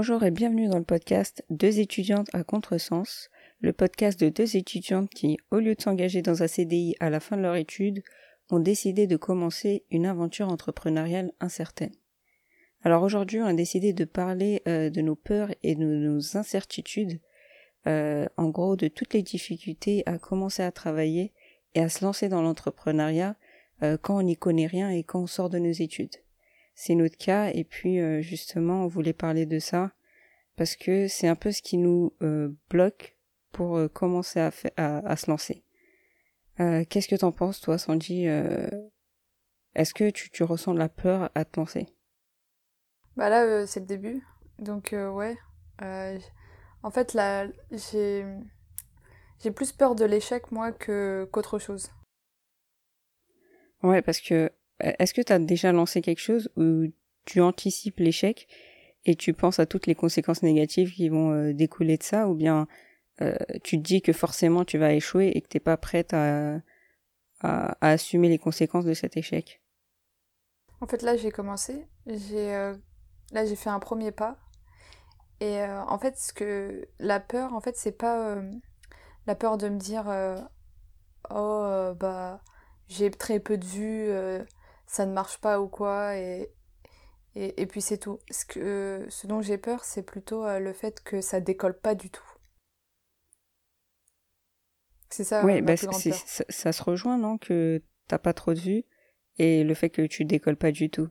Bonjour et bienvenue dans le podcast Deux étudiantes à contresens, le podcast de deux étudiantes qui, au lieu de s'engager dans un CDI à la fin de leur étude, ont décidé de commencer une aventure entrepreneuriale incertaine. Alors aujourd'hui, on a décidé de parler euh, de nos peurs et de nos incertitudes, euh, en gros de toutes les difficultés à commencer à travailler et à se lancer dans l'entrepreneuriat euh, quand on n'y connaît rien et quand on sort de nos études. C'est notre cas et puis justement, on voulait parler de ça parce que c'est un peu ce qui nous bloque pour commencer à, à, se lancer. Qu'est-ce que t'en penses, toi, Sandy Est-ce que tu, tu ressens de la peur à te lancer? Bah là, euh, c'est le début. Donc, euh, ouais. Euh, en fait, là, j'ai. J'ai plus peur de l'échec, moi, que qu'autre chose. Ouais, parce que. Est-ce que tu as déjà lancé quelque chose où tu anticipes l'échec et tu penses à toutes les conséquences négatives qui vont découler de ça, ou bien tu te dis que forcément tu vas échouer et que t'es pas prête à, assumer les conséquences de cet échec? En fait, là, j'ai commencé. J'ai Là, j'ai fait un premier pas. Et euh, en fait, ce la peur, en fait, c'est pas euh, la peur de me dire euh, oh bah j'ai très peu de vues, ça ne marche pas ou quoi, et et, et puis c'est tout. Ce que ce dont j'ai peur, c'est plutôt le fait que ça décolle pas du tout. C'est ça. Oui, bah, ça, ça, se rejoint, non, que t'as pas trop de vues et le fait que tu décolles pas du tout.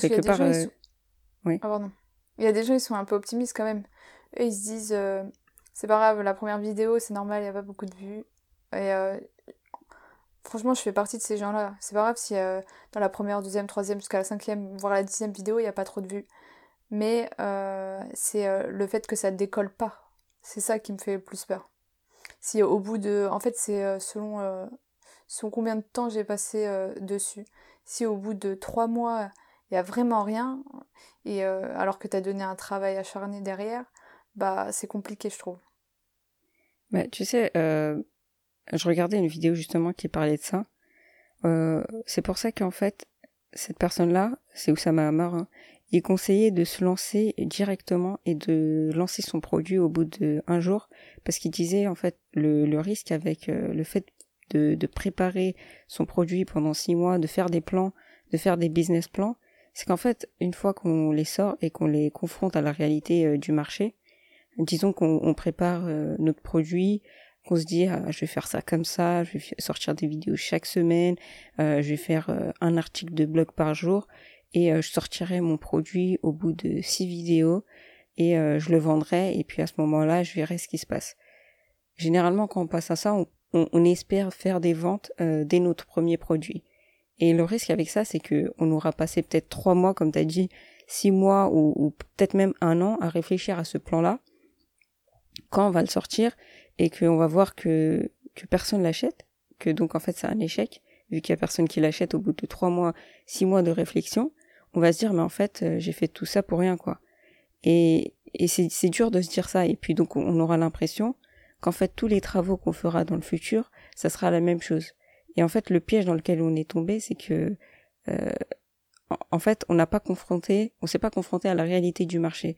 quelque part. Oui. Ah, pardon. Il y a des gens, ils sont un peu optimistes quand même. Eux, ils se disent, euh, c'est pas grave, la première vidéo, c'est normal, il n'y a pas beaucoup de vues. Et euh, franchement, je fais partie de ces gens-là. C'est pas grave si euh, dans la première, deuxième, troisième, jusqu'à la cinquième, voire la dixième vidéo, il n'y a pas trop de vues. Mais c'est le fait que ça décolle pas. C'est ça qui me fait le plus peur. Si au bout de... En fait, c'est selon, selon combien de temps j'ai passé dessus. Si au bout de trois mois il y a vraiment rien, et euh, alors que tu as donné un travail acharné derrière, bah c'est compliqué, je trouve. Bah, tu sais, euh, je regardais une vidéo justement qui parlait de ça. Euh, c'est pour ça qu'en fait, cette personne-là, c'est Oussama Hamar, hein, il conseillait de se lancer directement et de lancer son produit au bout d'un jour, parce qu'il disait en fait le, le risque avec le fait de, de préparer son produit pendant six mois, de faire des plans, de faire des business plans, c'est qu'en fait, une fois qu'on les sort et qu'on les confronte à la réalité euh, du marché, disons qu'on prépare euh, notre produit, qu'on se dit ah, je vais faire ça comme ça, je vais sortir des vidéos chaque semaine, euh, je vais faire un article de blog par jour et je sortirai mon produit au bout de six vidéos et je le vendrai et puis à ce moment-là je verrai ce qui se passe. Généralement quand on passe à ça, on, on espère faire des ventes dès notre premier produit. Et le risque avec ça, c'est que on aura passé peut-être trois mois, comme tu as dit, six mois ou, peut-être même un an à réfléchir à ce plan-là. Quand on va le sortir et qu'on va voir que, que personne l'achète, que donc en fait c'est un échec, vu qu'il y a personne qui l'achète au bout de trois mois, six mois de réflexion, on va se dire mais en fait euh, j'ai fait tout ça pour rien quoi. Et, et c'est dur de se dire ça. Et puis donc on aura l'impression qu'en fait tous les travaux qu'on fera dans le futur, ça sera la même chose. Et en fait, le piège dans lequel on est tombé, c'est que euh, en fait, on n'a pas confronté, on s'est pas confronté à la réalité du marché.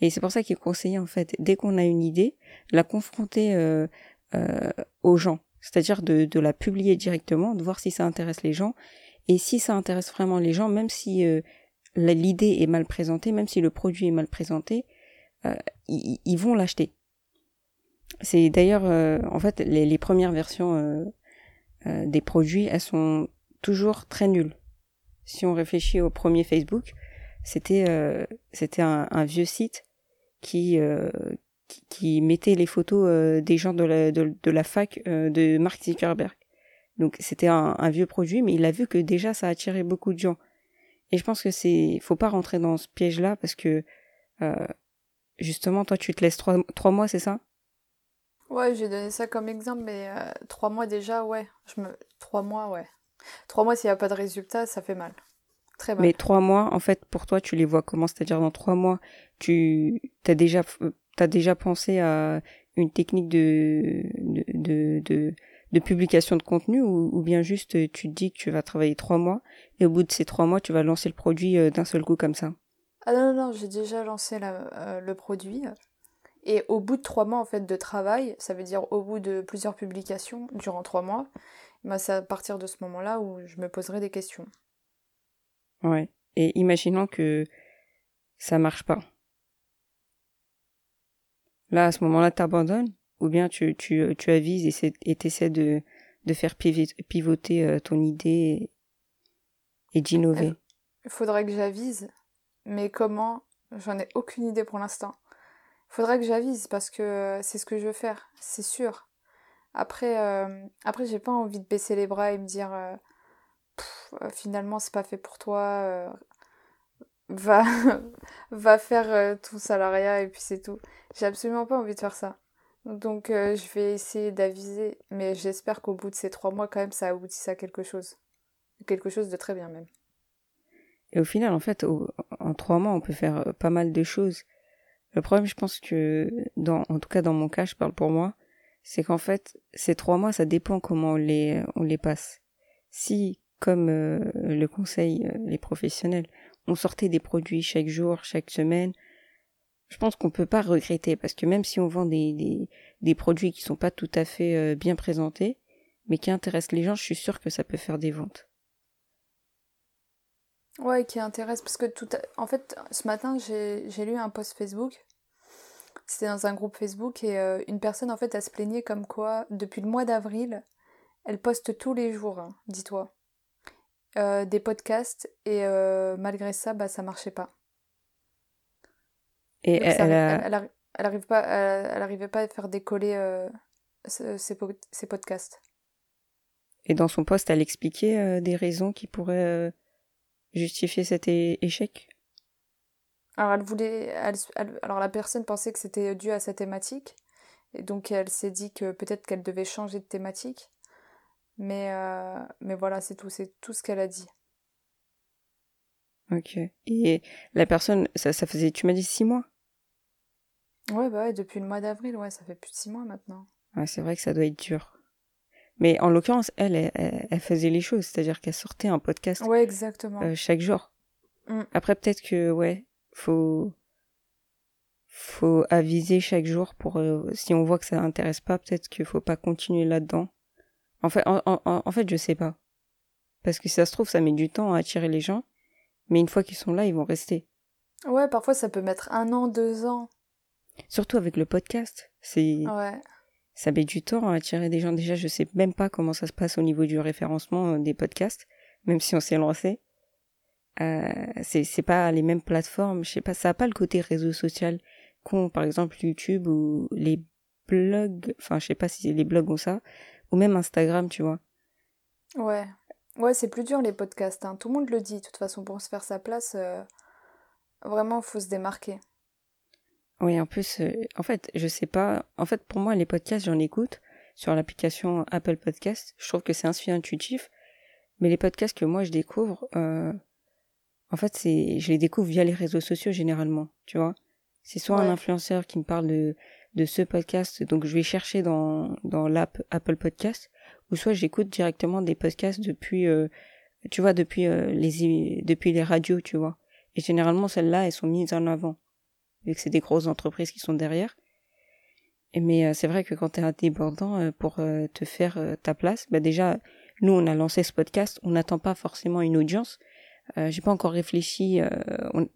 Et c'est pour ça qu'il est conseillé en fait, dès qu'on a une idée, la confronter euh, euh, aux gens, c'est-à-dire de, de la publier directement, de voir si ça intéresse les gens. Et si ça intéresse vraiment les gens, même si euh, l'idée est mal présentée, même si le produit est mal présenté, euh, ils, ils, vont l'acheter. C'est d'ailleurs, euh, en fait, les, les premières versions euh, des produits, elles sont toujours très nulles. Si on réfléchit au premier Facebook, c'était euh, c'était un, vieux site qui, euh, qui, mettait les photos des gens de la, de, la fac de Mark Zuckerberg. Donc c'était un, vieux produit, mais il a vu que déjà ça attirait beaucoup de gens. Et je pense que c'est, faut pas rentrer dans ce piège-là parce que justement, toi, tu te laisses trois, trois mois, c'est ça? Ouais, j'ai donné ça comme exemple, mais euh, trois mois déjà, ouais. Je me... Trois mois, ouais. Trois mois, s'il n'y a pas de résultat, ça fait mal. Très mal. Mais trois mois, en fait, pour toi, tu les vois comment? C'est-à-dire, dans trois mois, tu as déjà, as déjà pensé à une technique de, de, de, de, publication de contenu ou, ou, bien juste tu te dis que tu vas travailler trois mois et au bout de ces trois mois, tu vas lancer le produit euh, d'un seul coup comme ça? Ah non, non, non, j'ai déjà lancé le produit. Et au bout de trois mois en fait de travail, ça veut dire au bout de plusieurs publications durant trois mois, bah, c'est à partir de ce moment-là où je me poserai des questions. Ouais. Et imaginons que ça marche pas. Là, à ce moment-là, t'abandonnes ou bien tu, tu, avises et t'essaies de, de faire pivoter euh, ton idée et, d'innover? Il faudrait que j'avise, mais comment? J'en ai aucune idée pour l'instant. Il faudrait que j'avise parce que c'est ce que je veux faire, c'est sûr. Après, euh, après j'ai pas envie de baisser les bras et me dire euh, finalement c'est pas fait pour toi, va, va faire euh, ton salariat et puis c'est tout. J'ai absolument pas envie de faire ça. Donc euh, je vais essayer d'aviser, mais j'espère qu'au bout de ces trois mois, quand même, ça aboutisse à quelque chose. Quelque chose de très bien même. Et au final, en fait, en trois mois, on peut faire euh, pas mal de choses. Le problème, je pense que, dans, en tout cas dans mon cas, je parle pour moi, c'est qu'en fait, ces trois mois, ça dépend comment on les, on les passe. Si, comme le conseil les professionnels, on sortait des produits chaque jour, chaque semaine, je pense qu'on peut pas regretter parce que même si on vend des, des, produits qui sont pas tout à fait euh, bien présentés, mais qui intéressent les gens, je suis sûre que ça peut faire des ventes. Ouais, qui intéresse parce que tout en fait ce matin j'ai lu un post Facebook. C'était dans un groupe Facebook et euh, une personne en fait a se plaignait comme quoi depuis le mois d'avril, elle poste tous les jours, hein, dis-toi. Euh, des podcasts et euh, malgré ça, bah, ça marchait pas. Et elle, elle, arrive pas, elle, arrivait pas à faire décoller euh, ses, podcasts. Et dans son poste, elle expliquait des raisons qui pourraient justifier cet échec? Alors elle voulait, alors la personne pensait que c'était dû à sa thématique, et donc elle s'est dit que peut-être qu'elle devait changer de thématique. Mais, euh, mais voilà, c'est tout, c'est tout ce qu'elle a dit. Ok. Et la personne, ça, ça faisait, tu m'as dit six mois? Ouais, bah ouais, depuis le mois d'avril, ouais, ça fait plus de six mois maintenant. Ouais, c'est vrai que ça doit être dur. Mais en l'occurrence, elle, elle, faisait les choses, c'est-à-dire qu'elle sortait un podcast. Ouais, exactement. Euh, chaque jour. Mm. Après, peut-être que, ouais, faut, faut aviser chaque jour pour, euh, si on voit que ça n'intéresse pas, peut-être qu'il faut pas continuer là-dedans. En fait, en, en, fait, je sais pas. Parce que si ça se trouve, ça met du temps à attirer les gens. Mais une fois qu'ils sont là, ils vont rester. Ouais, parfois ça peut mettre un an, deux ans. Surtout avec le podcast. C'est. Ouais. Ça met du temps à attirer des gens. Déjà, je sais même pas comment ça se passe au niveau du référencement euh, des podcasts, même si on s'est lancé. Euh, c'est pas les mêmes plateformes. Je sais pas, ça a pas le côté réseau social qu'ont par exemple YouTube ou les blogs. Enfin, je sais pas si les blogs ont ça ou même Instagram, tu vois. Ouais. Ouais, c'est plus dur les podcasts. Hein. Tout le monde le dit. De toute façon, pour se faire sa place, euh, vraiment, faut se démarquer. Oui, en plus, euh, en fait, je sais pas. En fait, pour moi, les podcasts, j'en écoute sur l'application Apple Podcast. Je trouve que c'est assez intuitif. Mais les podcasts que moi, je découvre, euh, en fait, c'est, je les découvre via les réseaux sociaux généralement, tu vois. C'est soit un influenceur qui me parle de, de ce podcast, donc je vais chercher dans, dans l'app Apple Podcast, ou soit j'écoute directement des podcasts depuis, euh, tu vois, depuis euh, les depuis les radios, tu vois. Et généralement celles-là, elles sont mises en avant, vu que c'est des grosses entreprises qui sont derrière. Mais euh, c'est vrai que quand tu es débordant pour te faire ta place, bah déjà, nous on a lancé ce podcast, on n'attend pas forcément une audience. J'ai pas encore réfléchi. On, euh,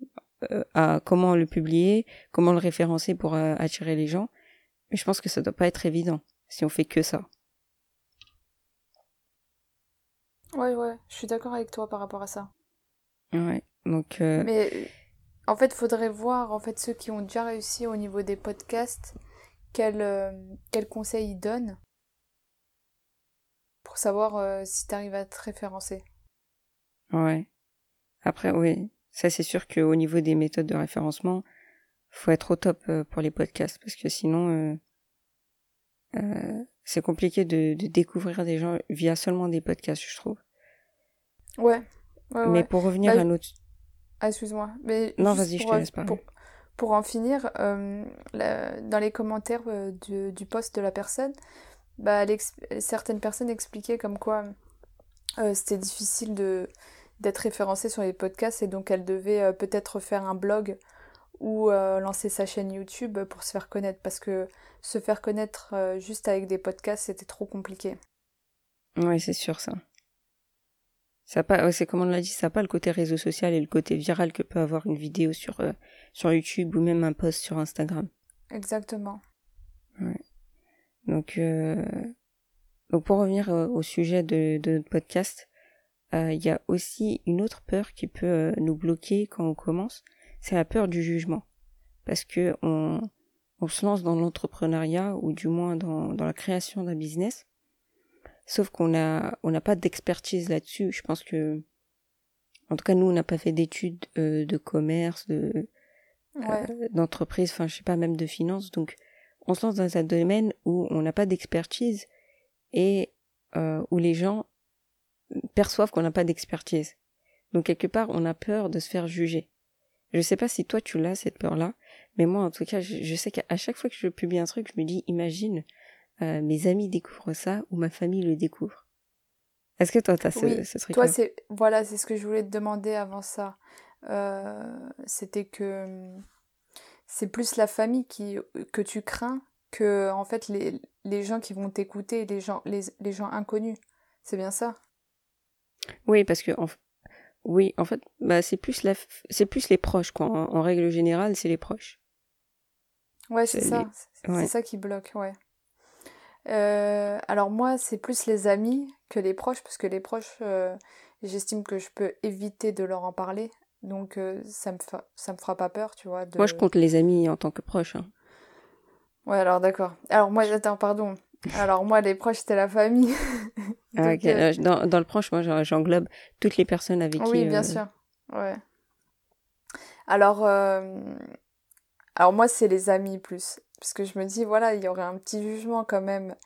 à comment le publier, comment le référencer pour euh, attirer les gens. Mais je pense que ça doit pas être évident si on fait que ça. Ouais, ouais, je suis d'accord avec toi par rapport à ça. Ouais, donc. Euh, Mais en fait, faudrait voir en fait ceux qui ont déjà réussi au niveau des podcasts, quels quel conseils ils donnent pour savoir si tu arrives à te référencer. Ouais. Après, oui, ça, c'est sûr qu'au niveau des méthodes de référencement, faut être au top euh, pour les podcasts parce que sinon, euh, euh, c'est compliqué de, de, découvrir des gens via seulement des podcasts, je trouve. Ouais. Mais pour revenir bah, à notre. Ah, excuse-moi. Mais non, vas-y, je te laisse parler. Pour, pour en finir, dans les commentaires du, du post de la personne, bah, certaines personnes expliquaient comme quoi c'était difficile de d'être référencée sur les podcasts et donc elle devait peut-être faire un blog ou lancer sa chaîne YouTube pour se faire connaître parce que se faire connaître juste avec des podcasts c'était trop compliqué. Oui, c'est sûr ça. Ça pas, c'est comme on l'a dit, ça n'a pas le côté réseau social et le côté viral que peut avoir une vidéo sur, euh, sur YouTube ou même un post sur Instagram. Exactement. Ouais. Donc, euh, donc pour revenir euh, au sujet de, de notre podcast, il y a aussi une autre peur qui peut nous bloquer quand on commence, c'est la peur du jugement. Parce que on, on se lance dans l'entrepreneuriat ou du moins dans, dans la création d'un business Sauf qu'on a, on n'a pas d'expertise là-dessus. Je pense que, en tout cas, nous, on n'a pas fait d'études euh, de commerce, de euh, d'entreprise, enfin, je sais pas, même de finance. Donc, on se lance dans un domaine où on n'a pas d'expertise et euh, où les gens perçoivent qu'on n'a pas d'expertise. Donc, quelque part, on a peur de se faire juger. Je sais pas si toi tu l'as cette peur-là, mais moi en tout cas, je, je sais qu'à chaque fois que je publie un truc, je me dis, imagine, euh, mes amis découvrent ça ou ma famille le découvre. Est-ce que toi, tu as ce, truc Toi, c'est voilà, c'est ce que je voulais te demander avant ça. Euh, c'était que hum, c'est plus la famille qui que tu crains que en fait les, les gens qui vont t'écouter, les gens les, les gens inconnus. C'est bien ça? Oui, parce que en, oui, en fait, bah c'est plus la c'est plus les proches quoi. En, règle générale, c'est les proches. Ouais, c'est ça. C'est ça qui bloque, ouais. Euh, alors moi, c'est plus les amis que les proches, parce que les proches, euh, j'estime que je peux éviter de leur en parler. Donc euh, ça me ça me fera pas peur, tu vois. Moi, je compte les amis en tant que proches. Hein. Ouais, alors d'accord. Alors moi, attends, pardon. Alors moi, les proches, c'était la famille. Ah, dans, dans, le proche, moi, j'englobe toutes les personnes avec qui... Oui, bien sûr. Ouais. Alors, alors moi, c'est les amis plus. Parce que je me dis, voilà, il y aurait un petit jugement quand même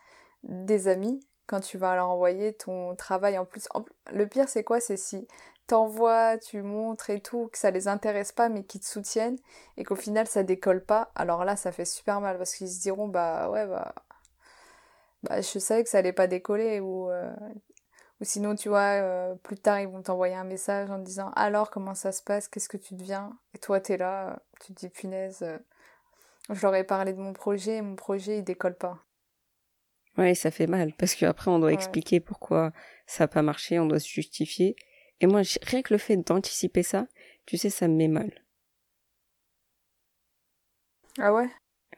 des amis quand tu vas leur envoyer ton travail en plus. Le pire, c'est quoi? C'est si t'envoies, tu montres et tout, que ça les intéresse pas mais qu'ils te soutiennent et qu'au final ça décolle pas. Alors là, ça fait super mal parce qu'ils se diront, bah ouais, bah, bah je savais que ça allait pas décoller ou. Euh, ou sinon, tu vois, euh, plus tard, ils vont t'envoyer un message en disant Alors, comment ça se passe? Qu'est-ce que tu deviens? Et toi, t'es là, tu te dis Punaise, euh, je leur ai parlé de mon projet et mon projet il décolle pas. Ouais, ça fait mal parce qu'après on doit expliquer pourquoi ça n'a pas marché, on doit se justifier. Et moi, rien que le fait d'anticiper ça, tu sais, ça me met mal. Ah ouais?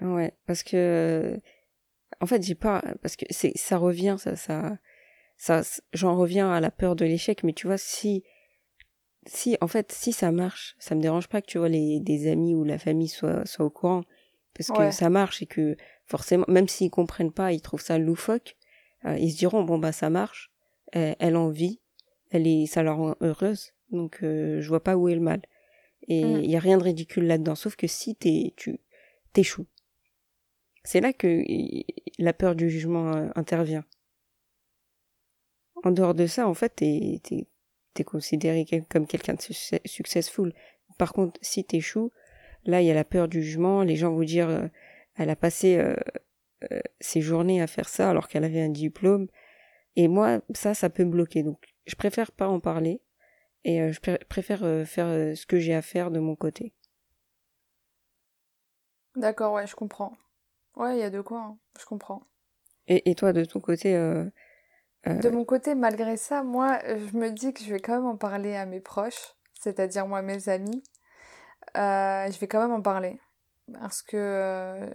Ouais, parce que en fait, j'ai pas parce que c'est ça revient ça ça ça j'en reviens à la peur de l'échec mais tu vois si si en fait si ça marche, ça me dérange pas que tu vois les des amis ou la famille soient soient au courant parce que ça marche et que forcément, même s'ils comprennent pas, ils trouvent ça loufoque, euh, ils se diront bon bah ça marche, elle, en vit, elle est, ça la rend heureuse, donc euh, je vois pas où est le mal. Et il n'y y a rien de ridicule là-dedans, sauf que si t'es, tu t'échoues, c'est là que la peur du jugement euh, intervient. En dehors de ça, en fait, t'es, considéré comme quelqu'un de successful. Par contre, si t'échoues, Là, il y a la peur du jugement. Les gens vont dire, euh, elle a passé euh, ses journées à faire ça alors qu'elle avait un diplôme. Et moi, ça, ça peut me bloquer. Donc, je préfère pas en parler et je préfère faire ce que j'ai à faire de mon côté. D'accord, ouais, je comprends. Ouais, il y a de quoi, hein. je comprends. Et, et, toi, de ton côté De mon côté, malgré ça, moi, je me dis que je vais quand même en parler à mes proches, c'est-à-dire moi, mes amis, euh, je vais quand même en parler. Parce que euh,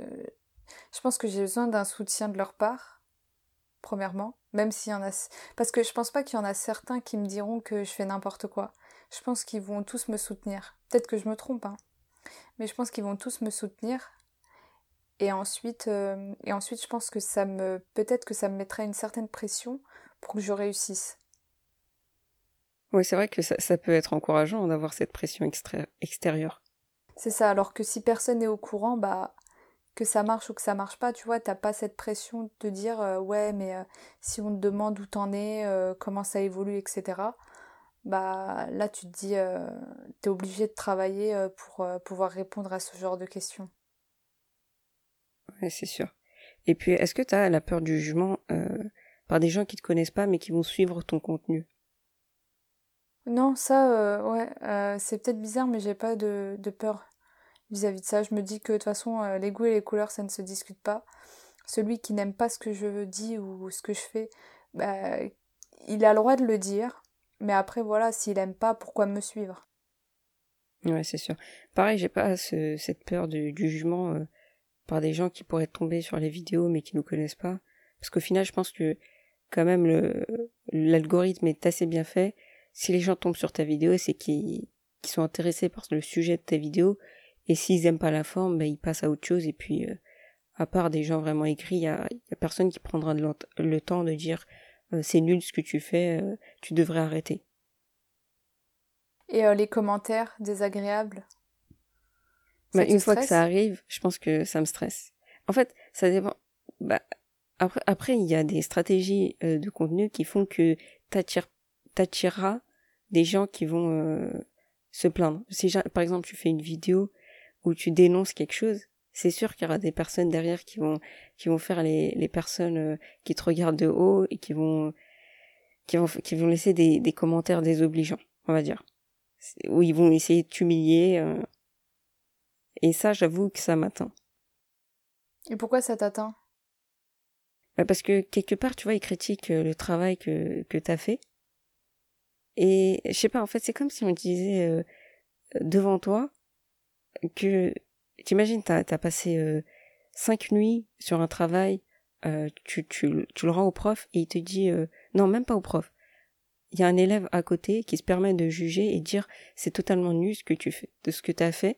je pense que j'ai besoin d'un soutien de leur part, premièrement. Même s'il y en a. Parce que je pense pas qu'il y en a certains qui me diront que je fais n'importe quoi. Je pense qu'ils vont tous me soutenir. Peut-être que je me trompe, hein. Mais je pense qu'ils vont tous me soutenir. Et ensuite, euh, et ensuite, je pense que ça me. Peut-être que ça me mettrait une certaine pression pour que je réussisse. Oui, c'est vrai que ça, ça, peut être encourageant d'avoir cette pression extérieure. C'est ça, alors que si personne n'est au courant, bah que ça marche ou que ça marche pas, tu vois, t'as pas cette pression de te dire euh, ouais mais euh, si on te demande où t'en es, comment ça évolue, etc. Bah là tu te dis t'es obligé de travailler pour pouvoir répondre à ce genre de questions. Ouais, c'est sûr. Et puis est-ce que t'as la peur du jugement par des gens qui te connaissent pas mais qui vont suivre ton contenu? Non, ça, ouais, c'est peut-être bizarre, mais j'ai pas de, de peur vis-à-vis de ça. Je me dis que de toute façon, les goûts et les couleurs, ça ne se discute pas. Celui qui n'aime pas ce que je dis ou ce que je fais, bah, il a le droit de le dire. Mais après, voilà, s'il aime pas, pourquoi me suivre? Ouais, c'est sûr. Pareil, j'ai pas cette peur du jugement euh, par des gens qui pourraient tomber sur les vidéos mais qui nous connaissent pas. Parce qu'au final, je pense que quand même le l'algorithme est assez bien fait. Si les gens tombent sur ta vidéo, c'est qu'ils sont intéressés par le sujet de ta vidéo. Et s'ils aiment pas la forme, ben, ils passent à autre chose. Et puis, euh, à part des gens vraiment écrits, il y a, personne qui prendra le temps de dire euh, c'est nul ce que tu fais, tu devrais arrêter. Et euh, les commentaires désagréables? Bah, Une fois que ça arrive, je pense que ça me stresse. En fait, ça dépend. Bah, après, après, il y a des stratégies euh, de contenu qui font que t'attireras des gens qui vont euh, se plaindre. Si par exemple tu fais une vidéo où tu dénonces quelque chose, c'est sûr qu'il y aura des personnes derrière qui vont qui vont faire les, les personnes qui te regardent de haut et qui vont qui vont qui vont laisser des, des commentaires désobligeants, on va dire où ils vont essayer de t'humilier. Euh. Et ça, j'avoue que ça m'atteint. Et pourquoi ça t'atteint? Bah Parce que quelque part, tu vois, ils critiquent euh, le travail que, que tu as fait. Et je sais pas, en fait, c'est comme si on disait euh, devant toi que, t'imagines, t'as as passé cinq nuits sur un travail, tu, tu, tu le rends au prof et il te dit, non, même pas au prof, il y a un élève à côté qui se permet de juger et dire c'est totalement nul ce que tu fais, de ce que tu as fait.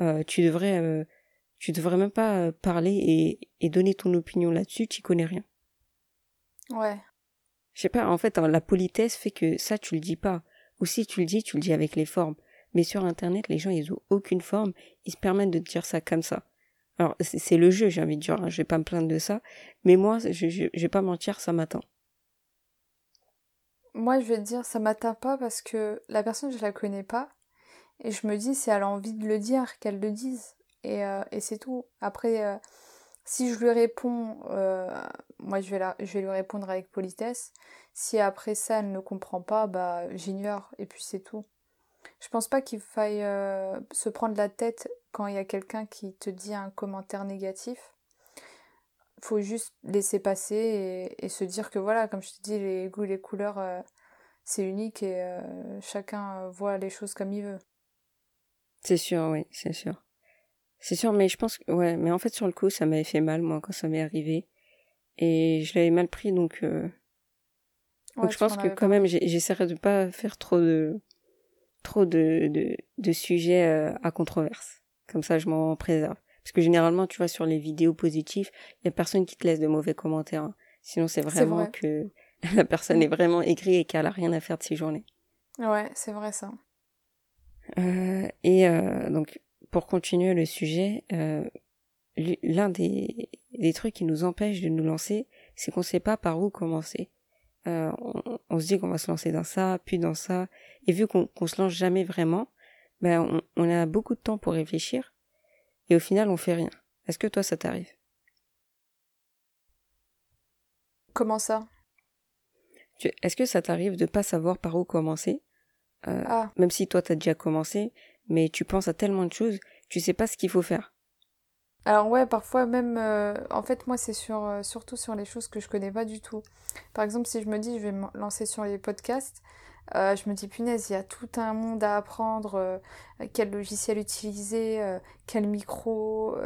Euh, tu devrais, euh, tu devrais même pas euh, parler et, et donner ton opinion là-dessus. Tu connais rien. Ouais. Je sais pas. En fait, hein, la politesse fait que ça tu le dis pas. Ou si tu le dis, tu le dis avec les formes. Mais sur Internet, les gens ils ont aucune forme. Ils se permettent de dire ça comme ça. Alors c'est le jeu, j'ai envie de dire. Hein, je vais pas me plaindre de ça. Mais moi, je, je, je vais pas mentir, ça m'attend. Moi, je vais te dire, ça m'atteint pas parce que la personne, je la connais pas. Et je me dis, si elle a envie de le dire, qu'elle le dise. Et, euh, et c'est tout. Après, euh, si je lui réponds, euh, moi, je vais, la, je vais lui répondre avec politesse. Si après ça, elle ne comprend pas, bah, j'ignore. Et puis c'est tout. Je pense pas qu'il faille se prendre la tête quand il y a quelqu'un qui te dit un commentaire négatif faut juste laisser passer et, se dire que voilà, comme je te dis, les goûts, les couleurs, c'est unique et chacun voit les choses comme il veut. C'est sûr, oui, c'est sûr. C'est sûr, mais je pense que, ouais, mais en fait, sur le coup, ça m'avait fait mal, moi, quand ça m'est arrivé. Et je l'avais mal pris, donc, euh... donc je pense que quand même, j'essaierai de pas faire trop de, trop de, de, de sujets euh, à controverse. Comme ça, je m'en préserve. Parce que généralement, tu vois, sur les vidéos positives, il y a personne qui te laisse de mauvais commentaires. Hein. Sinon, c'est vraiment que la personne est vraiment aigrie et qu'elle a rien à faire de ses journées. Ouais, c'est vrai ça. Euh, et euh, donc, pour continuer le sujet, euh, l'un des, des trucs qui nous empêche de nous lancer, c'est qu'on sait pas par où commencer. Euh, on, se dit qu'on va se lancer dans ça, puis dans ça, et vu qu'on qu'on se lance jamais vraiment, ben on, on a beaucoup de temps pour réfléchir, et au final on fait rien. Est-ce que toi ça t'arrive? Comment ça? Est-ce que ça t'arrive de pas savoir par où commencer? Euh, ah. Même si toi t'as déjà commencé, mais tu penses à tellement de choses, tu sais pas ce qu'il faut faire. Alors ouais, parfois même, euh, en fait moi c'est sur, euh, surtout sur les choses que je connais pas du tout. Par exemple si je me dis je vais me lancer sur les podcasts, euh, je me dis, punaise, il y a tout un monde à apprendre, quel logiciel utiliser, quel micro,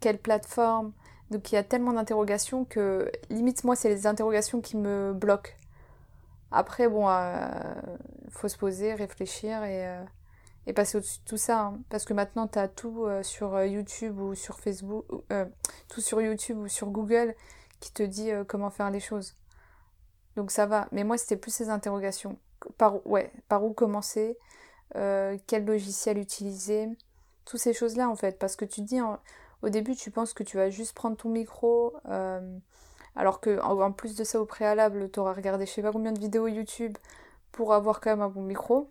quelle plateforme. Donc il y a tellement d'interrogations que limite moi c'est les interrogations qui me bloquent. Après bon, il faut se poser, réfléchir et, et passer au-dessus de tout ça. Hein. Parce que maintenant tu as tout sur YouTube ou sur Facebook, tout sur YouTube ou sur Google qui te dit comment faire les choses. Donc ça va. Mais moi c'était plus ces interrogations par, ouais, par où commencer, euh, quel logiciel utiliser, toutes ces choses-là en fait. Parce que tu dis, au début, tu penses que tu vas juste prendre ton micro, euh, alors que en, plus de ça, au préalable, tu auras regardé je sais pas combien de vidéos YouTube pour avoir quand même un bon micro.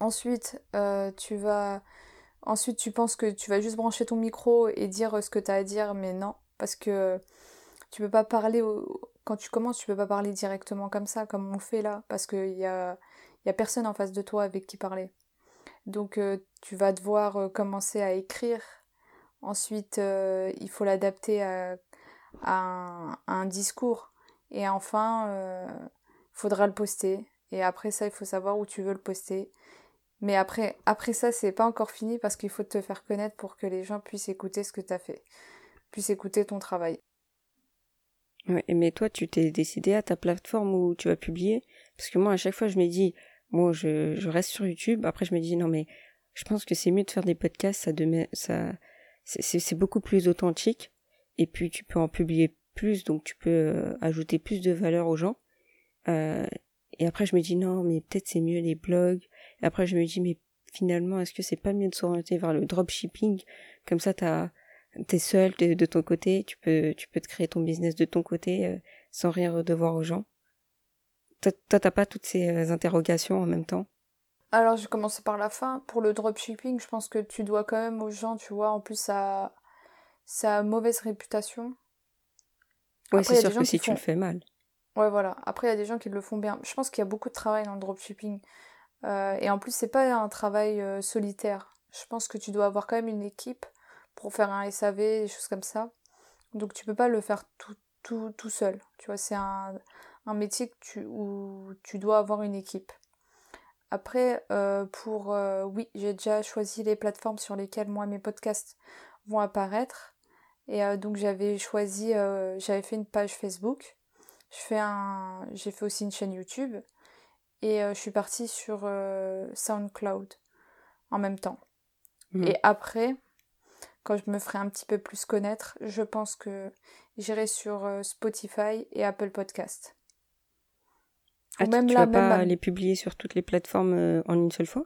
Ensuite, euh, tu vas. Ensuite, tu penses que tu vas juste brancher ton micro et dire ce que tu as à dire, mais non, parce que tu peux pas parler quand tu commences, tu peux pas parler directement comme ça, comme on fait là, parce qu'il y a, y a personne en face de toi avec qui parler. Donc euh, tu vas devoir euh, commencer à écrire. Ensuite, il faut l'adapter à, un, un, discours. Et enfin, il faudra le poster. Et après ça, il faut savoir où tu veux le poster. Mais après, après ça, c'est pas encore fini parce qu'il faut te faire connaître pour que les gens puissent écouter ce que tu as fait, puissent écouter ton travail. Mais toi, tu t'es décidé à ta plateforme où tu vas publier? Parce que moi, à chaque fois, je me dis, moi, je, reste sur YouTube. Après, je me dis, non, mais je pense que c'est mieux de faire des podcasts. Ça, ça, c'est beaucoup plus authentique. Et puis, tu peux en publier plus, donc tu peux euh, ajouter plus de valeur aux gens. Euh, et après, je me dis, non, mais peut-être c'est mieux les blogs. Et après, je me dis, mais finalement, est-ce que c'est pas mieux de s'orienter vers le dropshipping? Comme ça, t'as t'es seul de, ton côté, tu peux, tu peux te créer ton business de ton côté euh, sans rien redevoir aux gens. Toi, t'as pas toutes ces interrogations en même temps? Alors, je vais commencer par la fin. Pour le dropshipping, je pense que tu dois quand même aux gens, tu vois, en plus, ça, ça a mauvaise réputation. Oui, c'est sûr que si tu le fais mal. Ouais, voilà. Après, il y a des gens qui le font bien. Je pense qu'il y a beaucoup de travail dans le dropshipping. Euh, et en plus, c'est pas un travail solitaire. Je pense que tu dois avoir quand même une équipe pour faire un SAV, des choses comme ça. Donc tu peux pas le faire tout, tout, tout seul. Tu vois, c'est un, un métier tu, où tu dois avoir une équipe. Après, euh, pour... Euh, oui, j'ai déjà choisi les plateformes sur lesquelles moi mes podcasts vont apparaître. Et euh, donc j'avais choisi... j'avais fait une page Facebook. Je fais un, j'ai fait aussi une chaîne YouTube. Et je suis partie sur SoundCloud en même temps. Mmh. Et après, quand je me ferai un petit peu plus connaître, je pense que j'irai sur euh, Spotify et Apple Podcast. Ah, même tu, là, vas pas les publier sur toutes les plateformes euh, en une seule fois?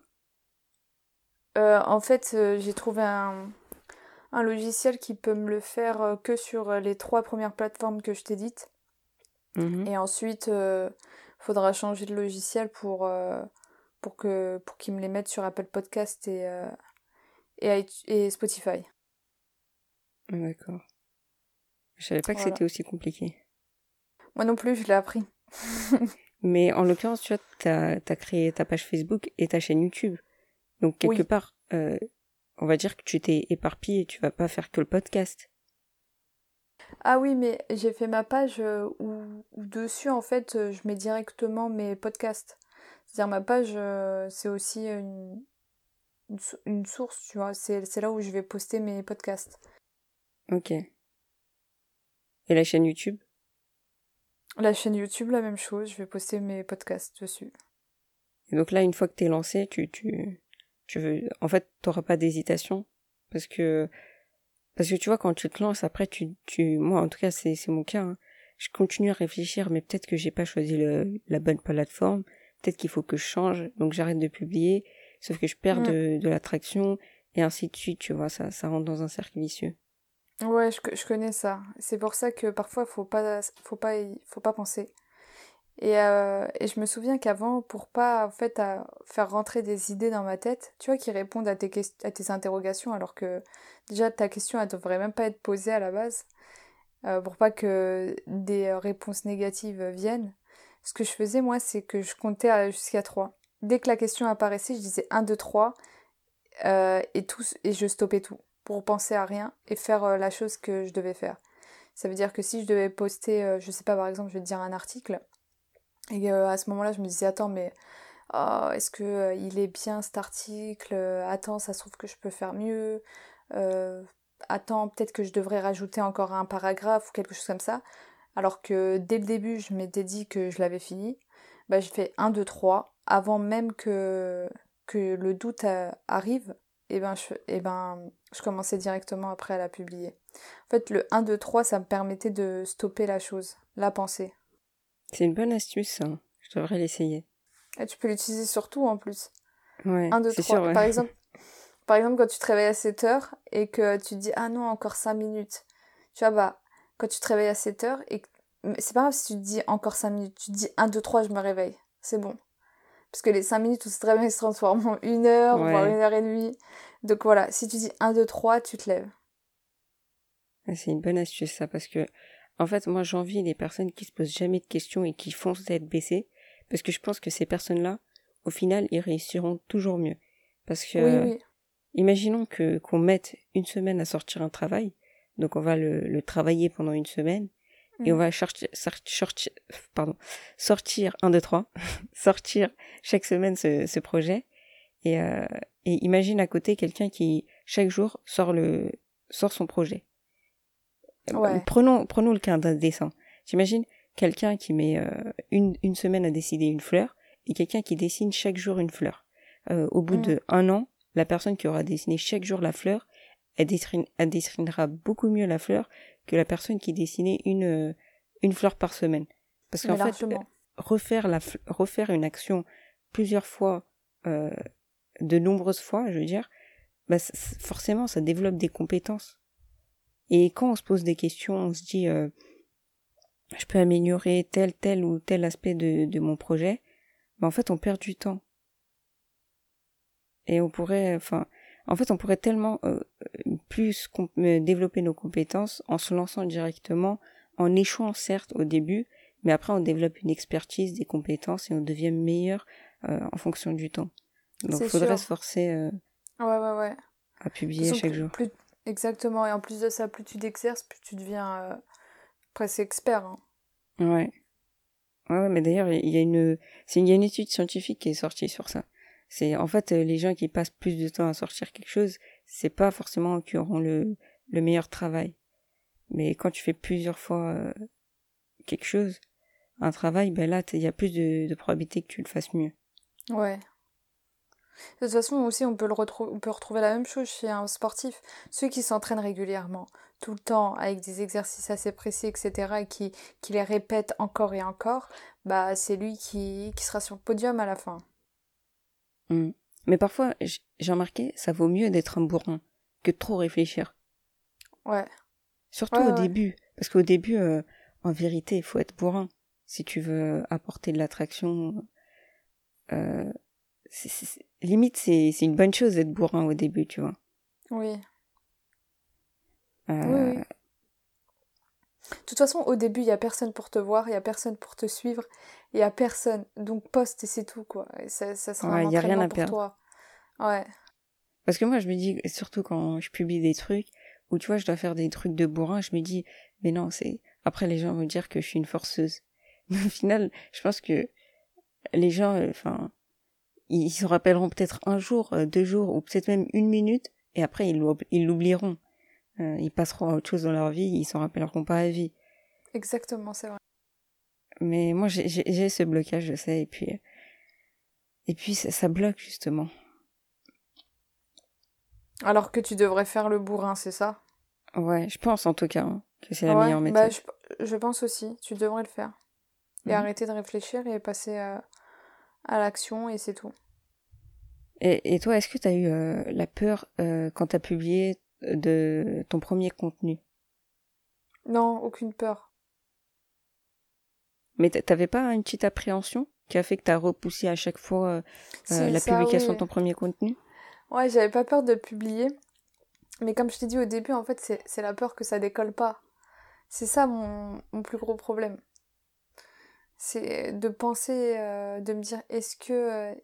Euh, En fait, j'ai trouvé un, un, logiciel qui peut me le faire que sur les trois premières plateformes que je t'ai dites. Mmh et ensuite, il faudra changer de logiciel pour, pour, que, pour qu'il me les mette sur Apple Podcast et, et, et Spotify. D'accord. Je savais pas que c'était aussi compliqué. Moi non plus, je l'ai appris. Mais en l'occurrence, tu vois, tu as, créé ta page Facebook et ta chaîne YouTube. Donc, quelque part, euh, on va dire que tu t'es éparpillé et tu vas pas faire que le podcast. Ah oui, mais j'ai fait ma page euh, où, dessus, en fait, euh, je mets directement mes podcasts. C'est-à-dire, ma page, c'est aussi une, une, source, tu vois. C'est là où je vais poster mes podcasts. Ok. Et la chaîne YouTube? La chaîne YouTube, la même chose. Je vais poster mes podcasts dessus. Et donc là, une fois que t'es lancé, tu, tu, tu veux, en fait, t'auras pas d'hésitation parce que, parce que tu vois, quand tu te lances, après, tu, tu, moi, en tout cas, c'est, c'est mon cas. Hein. je continue à réfléchir, mais peut-être que j'ai pas choisi le, la bonne plateforme. Peut-être qu'il faut que je change, donc j'arrête de publier. Sauf que je perds mm. de, de l'attraction et ainsi de suite. Tu vois, ça, ça rentre dans un cercle vicieux. Ouais, je, je connais ça. C'est pour ça que parfois, faut pas, faut pas, faut pas penser. Et, euh, et je me souviens qu'avant, pour pas en fait à faire rentrer des idées dans ma tête, tu vois, qui répondent à tes, à tes interrogations, alors que déjà ta question elle devrait même pas être posée à la base, euh, pour pas que des réponses négatives viennent. Ce que je faisais moi, c'est que je comptais jusqu'à 3. Dès que la question apparaissait, je disais 1, 2, 3, euh, et, tout, et je stoppais tout pour penser à rien et faire euh, la chose que je devais faire. Ça veut dire que si je devais poster, euh, je sais pas, par exemple, je vais te dire un article, et euh, à ce moment-là, je me disais, attends, mais oh, est-ce que il est bien cet article? Attends, ça se trouve que je peux faire mieux. attends, peut-être que je devrais rajouter encore un paragraphe ou quelque chose comme ça. Alors que dès le début, je m'étais dit que je l'avais fini. Bah, j'ai fait 1, 2, 3 avant même que, que le doute arrive et ben je, et ben, je commençais directement après à la publier. En fait, le 1, 2, 3, ça me permettait de stopper la chose, la pensée. C'est une bonne astuce, ça. Je devrais l'essayer. Et tu peux l'utiliser surtout en plus. Ouais, 1, 2, 3. Sûr, Par, exemple, par exemple, quand tu te réveilles à 7 heures et que tu te dis Ah non, encore 5 minutes. Tu vois, bah, quand tu te réveilles à 7 heures et c'est pas grave si tu te dis encore 5 minutes. Tu te dis 1, 2, 3, je me réveille. C'est bon. Parce que les 5 minutes, on sait très bien, se transforment en une heure, voire une heure et demie. Donc voilà, si tu dis 1, 2, 3, tu te lèves. C'est une bonne astuce ça, parce que En fait, moi, j'envie les personnes qui se posent jamais de questions et qui foncent tête baissée, parce que je pense que ces personnes-là, au final, ils réussiront toujours mieux. Parce que, imaginons que qu'on mette une semaine à sortir un travail, donc on va le, travailler pendant une semaine, et on mm. va sortir, pardon, sortir un, deux, trois, sortir chaque semaine ce, ce projet, et, euh, et imagine à côté quelqu'un qui chaque jour sort le sort son projet. Euh, prenons prenons le cas d'un dessin. J'imagine quelqu'un qui met euh, une, une semaine à décider une fleur et quelqu'un qui dessine chaque jour une fleur. Euh, au bout mm. de un an, la personne qui aura dessiné chaque jour la fleur, elle, dessinera beaucoup mieux la fleur que la personne qui dessinait une une fleur par semaine. Parce qu'en fait, refaire la refaire une action plusieurs fois euh, de nombreuses fois, je veux dire, bah, forcément, ça développe des compétences. Et quand on se pose des questions, on se dit, euh, je peux améliorer tel, tel ou tel aspect de, de mon projet, bah, en fait, on perd du temps. Et on pourrait, enfin, en fait, on pourrait tellement euh, plus euh, développer nos compétences en se lançant directement, en échouant certes au début, mais après on développe une expertise, des compétences et on devient meilleur en fonction du temps. Donc il faudrait se forcer euh, ouais, ouais, ouais. à publier chaque jour. Plus... Exactement, et en plus de ça, plus tu t'exerces, plus tu deviens euh, presque expert. Hein. Ouais. Ouais, mais d'ailleurs, il y a une, il y a une étude scientifique qui est sortie sur ça. C'est en fait euh, les gens qui passent plus de temps à sortir quelque chose, c'est pas forcément qui auront le, le meilleur travail. Mais quand tu fais plusieurs fois quelque chose, un travail, ben là, il y a plus de, de probabilité que tu le fasses mieux. Ouais, de toute façon, aussi, on peut, le on peut retrouver la même chose chez un sportif. Ceux qui s'entraînent régulièrement, tout le temps, avec des exercices assez précis, etc., et qui, qui les répètent encore et encore, bah, c'est lui qui, qui sera sur le podium à la fin. Mmh. Mais parfois, j'ai remarqué, ça vaut mieux d'être un bourrin que de trop réfléchir. Ouais. Surtout au début. Parce qu'au début, euh, en vérité, il faut être bourrin. Si tu veux apporter de l'attraction, euh, limite, c'est, c'est une bonne chose d'être bourrin au début, tu vois. Oui. Euh, oui, De toute façon, au début, il y a personne pour te voir, il y a personne pour te suivre, il y a personne. Donc poste et c'est tout, quoi. Et ça, ça sera un y a rien à pour perdre. toi. Ouais. Parce que moi, je me dis, surtout quand je publie des trucs, où tu vois, je dois faire des trucs de bourrin, je me dis, mais non, c'est. Après, les gens vont dire que je suis une forceuse. Mais au final, je pense que les gens, euh, enfin, ils se rappelleront peut-être un jour, euh, deux jours, ou peut-être même une minute, et après ils l'oublieront. Euh, ils passeront à autre chose dans leur vie, ils s'en rappelleront pas à vie. Exactement, c'est vrai. Mais moi j'ai ce blocage, je sais, et puis et puis ça, bloque justement. Alors que tu devrais faire le bourrin, c'est ça? Ouais, je pense en tout cas hein, que c'est la meilleure bah, méthode. Bah, je, pense aussi, tu devrais le faire. Et mhm. arrêter de réfléchir et passer à, à l'action et c'est tout. Et, et toi, est-ce que tu as eu euh, la peur euh, quand tu as publié euh, de ton premier contenu? Non, aucune peur. Mais t'avais pas une petite appréhension qui a fait que tu as repoussé à chaque fois la publication de ton premier contenu? Ouais, j'avais pas peur de publier. Mais comme je t'ai dit au début, en fait, c'est la peur que ça décolle pas. C'est ça mon, mon plus gros problème c'est de penser, euh, de me dire est-ce que,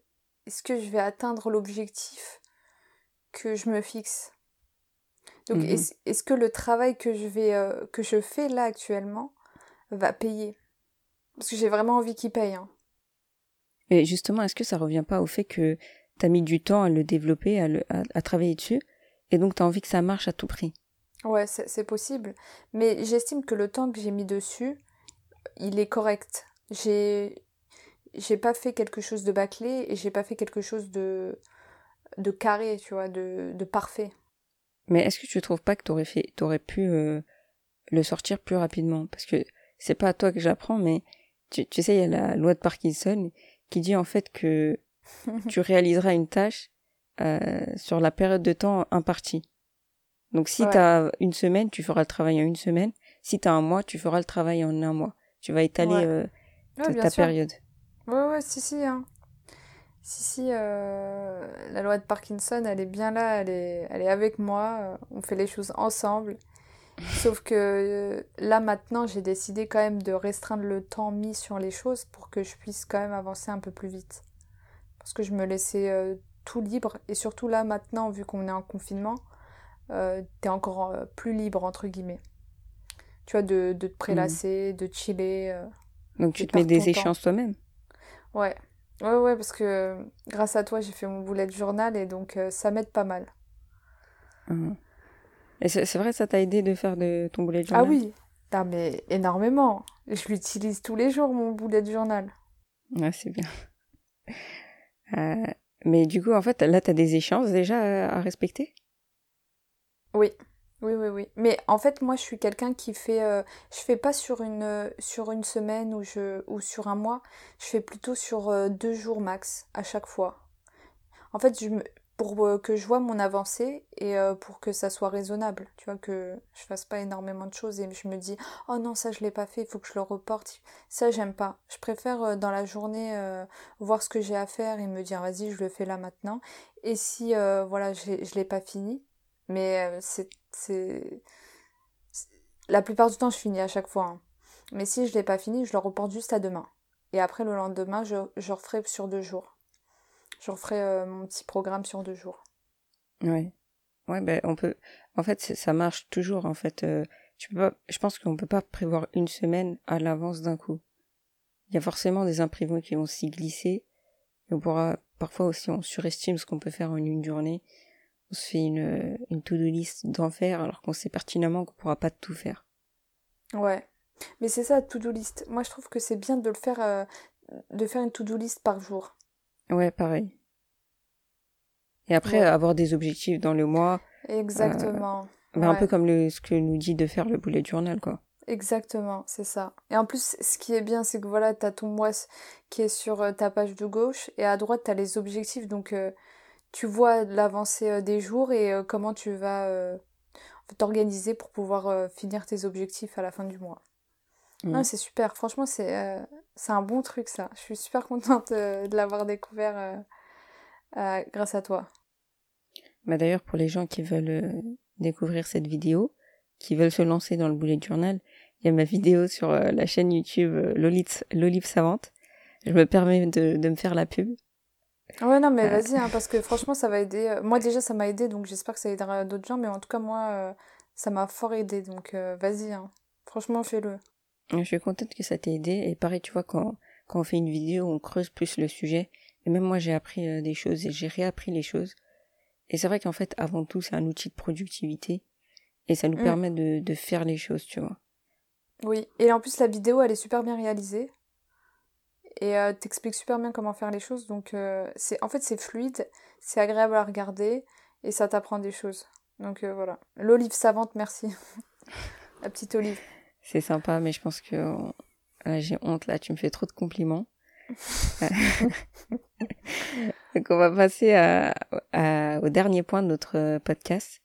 est-ce que je vais atteindre l'objectif que je me fixe? Donc mmh est-ce, que le travail que je, vais, euh, que je fais là actuellement va payer? Parce que j'ai vraiment envie qu'il paye. Hein. Et justement, est-ce que ça revient pas au fait que tu as mis du temps à le développer, à, le, à, travailler dessus, et donc tu as envie que ça marche à tout prix? Ouais, c'est possible. Mais j'estime que le temps que j'ai mis dessus, il est correct j'ai j'ai pas fait quelque chose de bâclé et j'ai pas fait quelque chose de de carré, tu vois, de, de parfait. Mais est-ce que tu trouves pas que t'aurais fait t'aurais pu euh, le sortir plus rapidement? Parce que c'est pas à toi que j'apprends mais tu, tu sais il y a la loi de Parkinson qui dit en fait que tu réaliseras une tâche euh, sur la période de temps impartie. Donc si tu as une semaine, tu feras le travail en une semaine. Si tu as un mois, tu feras le travail en un mois. Tu vas étaler euh, ta période. Ouais, ouais, si, si. Hein. Si, si, euh, la loi de Parkinson, elle est bien là, elle est, elle est avec moi, euh, on fait les choses ensemble. Sauf que euh, là maintenant, j'ai décidé quand même de restreindre le temps mis sur les choses pour que je puisse quand même avancer un peu plus vite. Parce que je me laissais euh, tout libre. Et surtout là maintenant, vu qu'on est en confinement, euh, t'es encore euh, plus libre, entre guillemets. Tu vois, de, de te prélasser, de chiller. Donc tu te mets des échéances toi-même Ouais. Ouais, ouais, parce que grâce à toi, j'ai fait mon bullet journal et donc ça m'aide pas mal. Mmh. Et c'est vrai, ça t'a aidé de faire de ton bullet journal Ah oui, ah, mais énormément. Je l'utilise tous les jours, mon bullet journal. Ouais, c'est bien. Euh, mais du coup, en fait, là, t'as des échéances déjà à respecter? Oui. Oui, oui, oui. Mais en fait, moi, je suis quelqu'un qui fait. Euh, je fais pas sur une, sur une semaine ou, je, ou sur un mois. Je fais plutôt sur euh, deux jours max à chaque fois. En fait, je pour euh, que je vois mon avancée et euh, pour que ça soit raisonnable, tu vois, que je fasse pas énormément de choses et je me dis oh non ça je l'ai pas fait, il faut que je le reporte. Ça j'aime pas. Je préfère euh, dans la journée voir ce que j'ai à faire et me dire vas-y je le fais là maintenant. Et si voilà je l'ai pas fini, mais c'est c'est la plupart du temps je finis à chaque fois. Hein. Mais si je l'ai pas fini, je le reporte juste à demain. Et après le lendemain je, je referai sur deux jours je referai euh, mon petit programme sur deux jours. Ouais. Ouais, ben on peut. En fait, ça marche toujours. En fait, euh, tu peux pas. Je pense qu'on peut pas prévoir une semaine à l'avance d'un coup. Il y a forcément des imprévus qui vont s'y glisser. Et on pourra parfois aussi on surestime ce qu'on peut faire en une journée. On se fait une une to-do list d'enfer alors qu'on sait pertinemment qu'on pourra pas tout faire. Ouais. Mais c'est ça, to-do list. Moi, je trouve que c'est bien de le faire, euh, de faire une to-do list par jour. Ouais, pareil. Et après, avoir des objectifs dans le mois. Exactement. Euh, un peu comme le, ce que nous dit de faire le bullet journal, quoi. Exactement, c'est ça. Et en plus, ce qui est bien, c'est que voilà, t'as ton mois qui est sur euh, ta page de gauche et à droite, t'as les objectifs. Donc, euh, tu vois l'avancée des jours et comment tu vas t'organiser pour pouvoir finir tes objectifs à la fin du mois. Non, c'est super. Franchement, c'est un bon truc, ça. Je suis super contente de l'avoir découvert grâce à toi. Bah d'ailleurs, pour les gens qui veulent euh, découvrir cette vidéo, qui veulent se lancer dans le bullet journal, il y a ma vidéo sur euh, la chaîne YouTube euh, L'Olive Savante. Je me permets de, de me faire la pub. Ouais, non, mais vas-y, hein, parce que franchement, ça va aider. Moi, déjà, ça m'a aidé, donc j'espère que ça aidera d'autres gens, mais en tout cas, moi, ça m'a fort aidé, donc vas-y, hein. franchement, fais-le. Je suis contente que ça t'ait aidé, et pareil, tu vois, quand, quand on fait une vidéo, on creuse plus le sujet, et même moi, j'ai appris des choses, et j'ai réappris les choses. Et c'est vrai qu'en fait, avant tout, c'est un outil de productivité. Et ça nous mm. permet de, de, faire les choses, tu vois. Oui, et en plus, la vidéo, elle est super bien réalisée. Et euh, t'expliques super bien comment faire les choses. Donc, euh, c'est en fait, c'est fluide, c'est agréable à regarder. Et ça t'apprend des choses. Donc, euh, voilà. L'olive savante, merci. la petite olive. C'est sympa, mais je pense que j'ai honte là, tu me fais trop de compliments. Donc on va passer à, au dernier point de notre euh, podcast.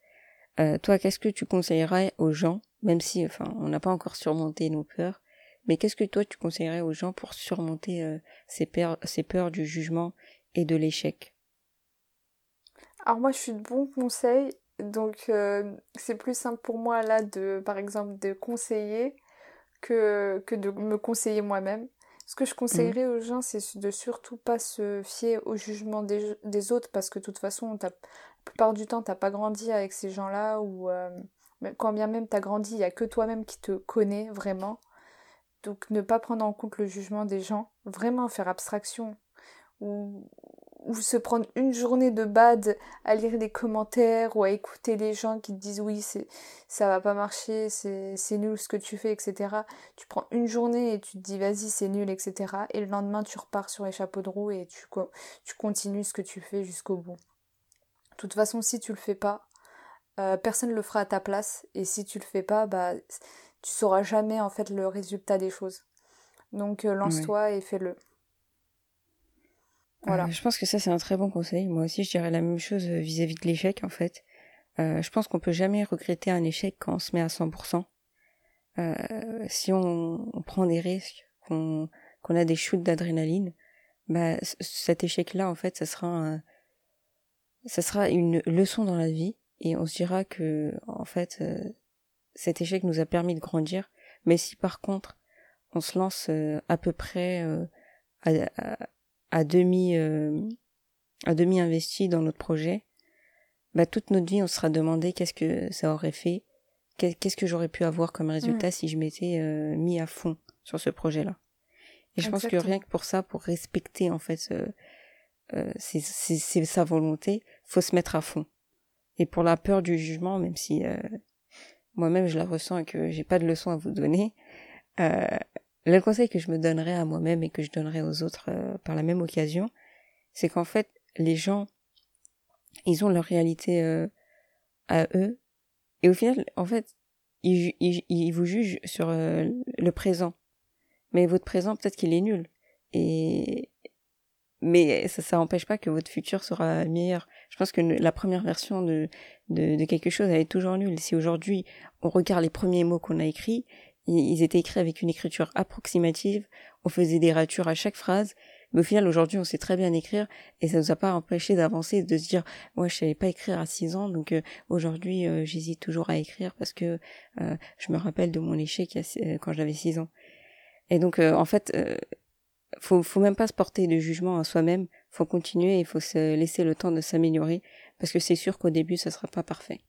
Toi, qu'est-ce que tu conseillerais aux gens, même si, enfin, on n'a pas encore surmonté nos peurs, mais qu'est-ce que toi tu conseillerais aux gens pour surmonter euh, ces, peurs, ces peurs du jugement et de l'échec? Alors moi, je suis de bons conseils, donc c'est plus simple pour moi là de, par exemple, de conseiller que, que de me conseiller moi-même. Ce que je conseillerais aux gens, c'est de surtout pas se fier au jugement des, autres parce que de toute façon, la plupart du temps, t'as pas grandi avec ces gens-là ou euh, quand bien même t'as grandi, il y a que toi-même qui te connais vraiment. Donc ne pas prendre en compte le jugement des gens, vraiment faire abstraction ou, se prendre une journée de bad à lire les commentaires ou à écouter les gens qui te disent oui c'est ça va pas marcher c'est nul ce que tu fais etc tu prends une journée et tu te dis vas-y c'est nul etc et le lendemain tu repars sur les chapeaux de roue et tu, tu continues ce que tu fais jusqu'au bout. De toute façon si tu le fais pas euh, personne le fera à ta place. Et si tu le fais pas bah tu sauras jamais en fait le résultat des choses donc euh, lance-toi et fais-le euh, je pense que ça, c'est un très bon conseil. Moi aussi, je dirais la même chose euh, vis-à-vis de l'échec, en fait. Euh, je pense qu'on peut jamais regretter un échec quand on se met à 100%. Euh, si on, on, prend des risques, qu'on a des shoots d'adrénaline, bah, cet échec-là, en fait, ça sera un, ça sera une leçon dans la vie et on se dira que, en fait, cet échec nous a permis de grandir. Mais si par contre, on se lance à peu près à, demi à demi investi dans notre projet, bah toute notre vie on se sera demandé qu'est-ce que ça aurait fait, qu'est-ce que j'aurais pu avoir comme résultat mm. si je m'étais mis à fond sur ce projet-là. Et je pense que rien que pour ça, pour respecter en fait euh, c'est sa volonté, faut se mettre à fond. Et pour la peur du jugement, même si euh, moi-même je la ressens et que j'ai pas de leçon à vous donner, euh, le conseil que je me donnerais à moi-même et que je donnerais aux autres euh, par la même occasion, c'est qu'en fait les gens, ils ont leur réalité euh, à eux, et au final, en fait, ils, ils, ils vous jugent sur le présent, mais votre présent peut-être qu'il est nul. Et, mais ça ça n'empêche pas que votre futur sera meilleur. Je pense que la première version de, de, de quelque chose elle est toujours nulle. Si aujourd'hui on regarde les premiers mots qu'on a écrits, ils étaient écrits avec une écriture approximative, on faisait des ratures à chaque phrase, mais au final aujourd'hui on sait très bien écrire et ça nous a pas empêché d'avancer, de se dire moi je savais pas écrire à 6 ans donc euh, aujourd'hui euh, j'hésite toujours à écrire parce que euh, je me rappelle de mon échec quand j'avais 6 ans. Et donc en fait faut, faut même pas se porter de jugement à soi-même. Faut continuer, il faut se laisser le temps de s'améliorer parce que c'est sûr qu'au début, ça sera pas parfait.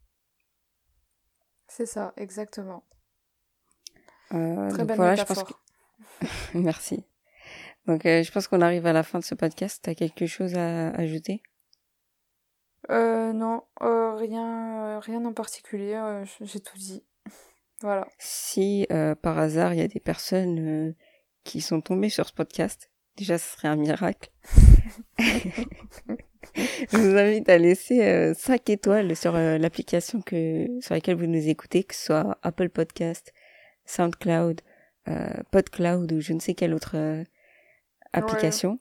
C'est ça, exactement. Euh, Très belle voilà, Je pense que... Merci. Donc, euh, je pense qu'on arrive à la fin de ce podcast. T'as quelque chose à ajouter? Euh, Non, euh, rien, rien en particulier. J'ai tout dit. voilà. Si par hasard il y a des personnes qui sont tombés sur ce podcast. Déjà, ce serait un miracle. je vous invite à laisser 5 euh, étoiles sur euh, l'application que sur laquelle vous nous écoutez, que ce soit Apple Podcast, SoundCloud, euh, PodCloud ou je ne sais quelle autre application.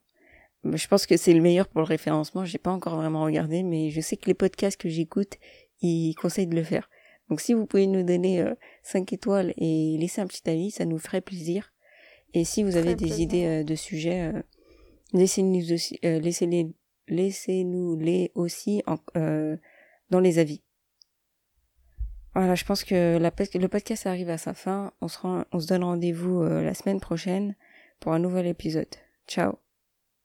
Je pense que c'est le meilleur pour le référencement. J'ai pas encore vraiment regardé, mais je sais que les podcasts que j'écoute, ils conseillent de le faire. Donc si vous pouvez nous donner 5 étoiles et laisser un petit avis, ça nous ferait plaisir. Et si vous avez des idées euh, de sujets, euh, laissez-nous aussi, euh, laissez-les, laissez-nous les aussi en, dans les avis. Voilà, je pense que la, le podcast arrive à sa fin. On se, rend, on se donne rendez-vous la semaine prochaine pour un nouvel épisode. Ciao